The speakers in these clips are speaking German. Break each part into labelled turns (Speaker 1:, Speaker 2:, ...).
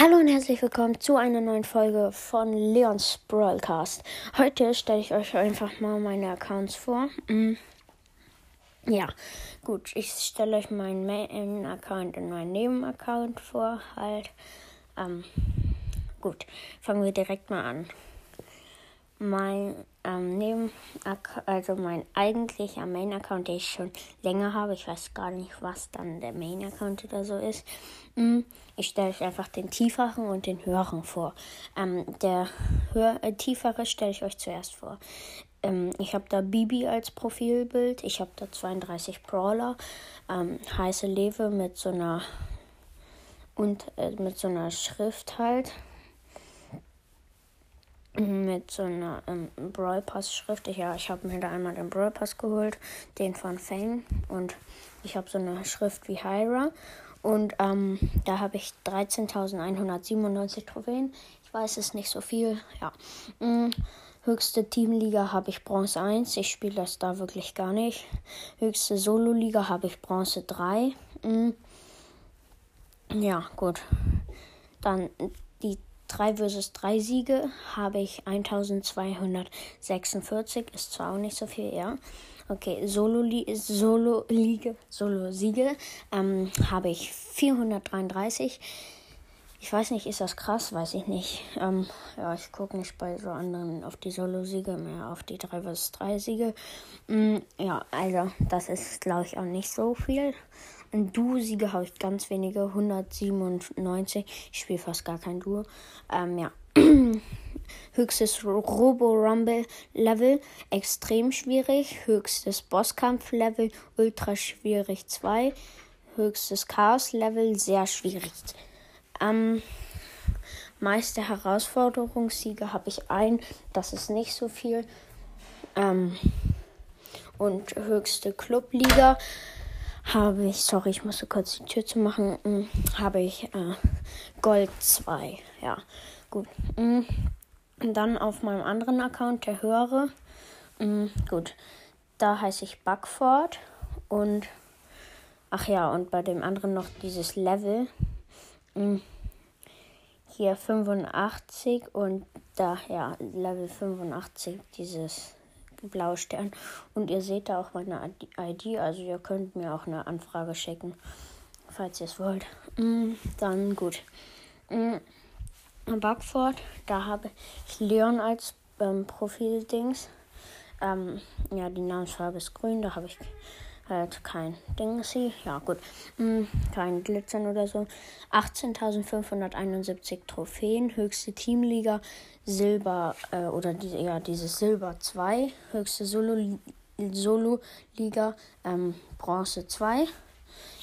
Speaker 1: Hallo und herzlich willkommen zu einer neuen Folge von Leons Broadcast. Heute stelle ich euch einfach mal meine Accounts vor. Mm. Ja, gut, ich stelle euch meinen Main-Account und meinen Neben-Account vor. Halt, ähm, gut, fangen wir direkt mal an mein ähm, neben also mein eigentlicher Main Account, den ich schon länger habe. Ich weiß gar nicht, was dann der Main Account oder so ist. Mm, ich stelle euch einfach den tieferen und den höheren vor. Ähm, der höher, äh, tiefere stelle ich euch zuerst vor. Ähm, ich habe da Bibi als Profilbild. Ich habe da 32 Brawler, ähm, heiße Lewe mit so einer und äh, mit so einer Schrift halt mit so einer ähm, Brawl Pass Schrift. Ja, ich habe mir da einmal den Brawl Pass geholt, den von Fang und ich habe so eine Schrift wie Hyra und ähm, da habe ich 13.197 Trophäen. Ich weiß es nicht so viel. Ja. Mhm. Höchste Teamliga habe ich Bronze 1. Ich spiele das da wirklich gar nicht. Höchste Solo-Liga habe ich Bronze 3. Mhm. Ja, gut. Dann 3 vs 3 Siege habe ich 1246. Ist zwar auch nicht so viel, ja. Okay, Solo-Liga, Solo Solo-Siege ähm, habe ich 433. Ich weiß nicht, ist das krass? Weiß ich nicht. Ähm, ja, ich gucke nicht bei so anderen auf die Solo-Siege, mehr auf die 3 vs 3 Siege. Mm, ja, also, das ist, glaube ich, auch nicht so viel. In Duo-Siege habe ich ganz wenige, 197. Ich spiele fast gar kein Duo. Ähm, ja. Höchstes Robo-Rumble-Level, extrem schwierig. Höchstes Bosskampf-Level, ultra schwierig 2. Höchstes Chaos-Level, sehr schwierig. Ähm, meiste Herausforderungssiege habe ich ein, das ist nicht so viel. Ähm, und höchste Clubliga habe ich, sorry, ich musste kurz die Tür zu machen, hm, habe ich äh, Gold 2. Ja, gut. Hm. Und dann auf meinem anderen Account, der höhere, hm, gut, da heiße ich Buckford und, ach ja, und bei dem anderen noch dieses Level, hier 85 und da, ja, Level 85, dieses Blaustern. Und ihr seht da auch meine ID, also ihr könnt mir auch eine Anfrage schicken, falls ihr es wollt. Mm, dann gut. Mm, Backford, da habe ich Leon als ähm, Profildings. Ähm, ja, die Namensfarbe ist grün, da habe ich halt kein Dingsy. Ja, gut. Hm, kein Glitzern oder so. 18.571 Trophäen. Höchste Teamliga. Silber äh, oder die, ja, dieses Silber 2. Höchste Solo-Liga. Solo ähm, Bronze 2.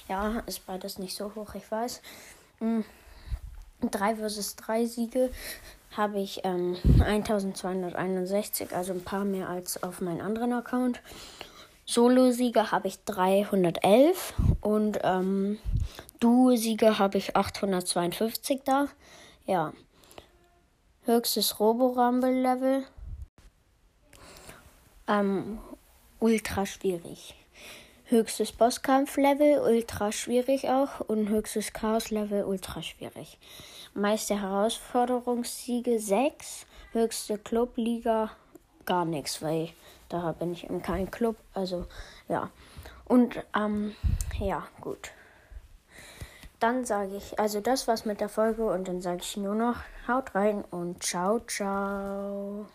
Speaker 1: Ja, ist beides nicht so hoch, ich weiß. Hm, 3 vs 3 Siege habe ich ähm, 1261, also ein paar mehr als auf meinem anderen Account. Solo-Sieger habe ich 311 und ähm, Duo-Sieger habe ich 852 da. Ja. Höchstes Robo-Rumble-Level. Ähm, ultra schwierig. Höchstes Bosskampf-Level, ultra schwierig auch. Und höchstes Chaos-Level, ultra schwierig. Meiste Herausforderungssiege 6. Höchste Clubliga gar nichts, weil da bin ich in keinem Club. Also ja. Und ähm, ja, gut. Dann sage ich, also das war's mit der Folge und dann sage ich nur noch, haut rein und ciao, ciao.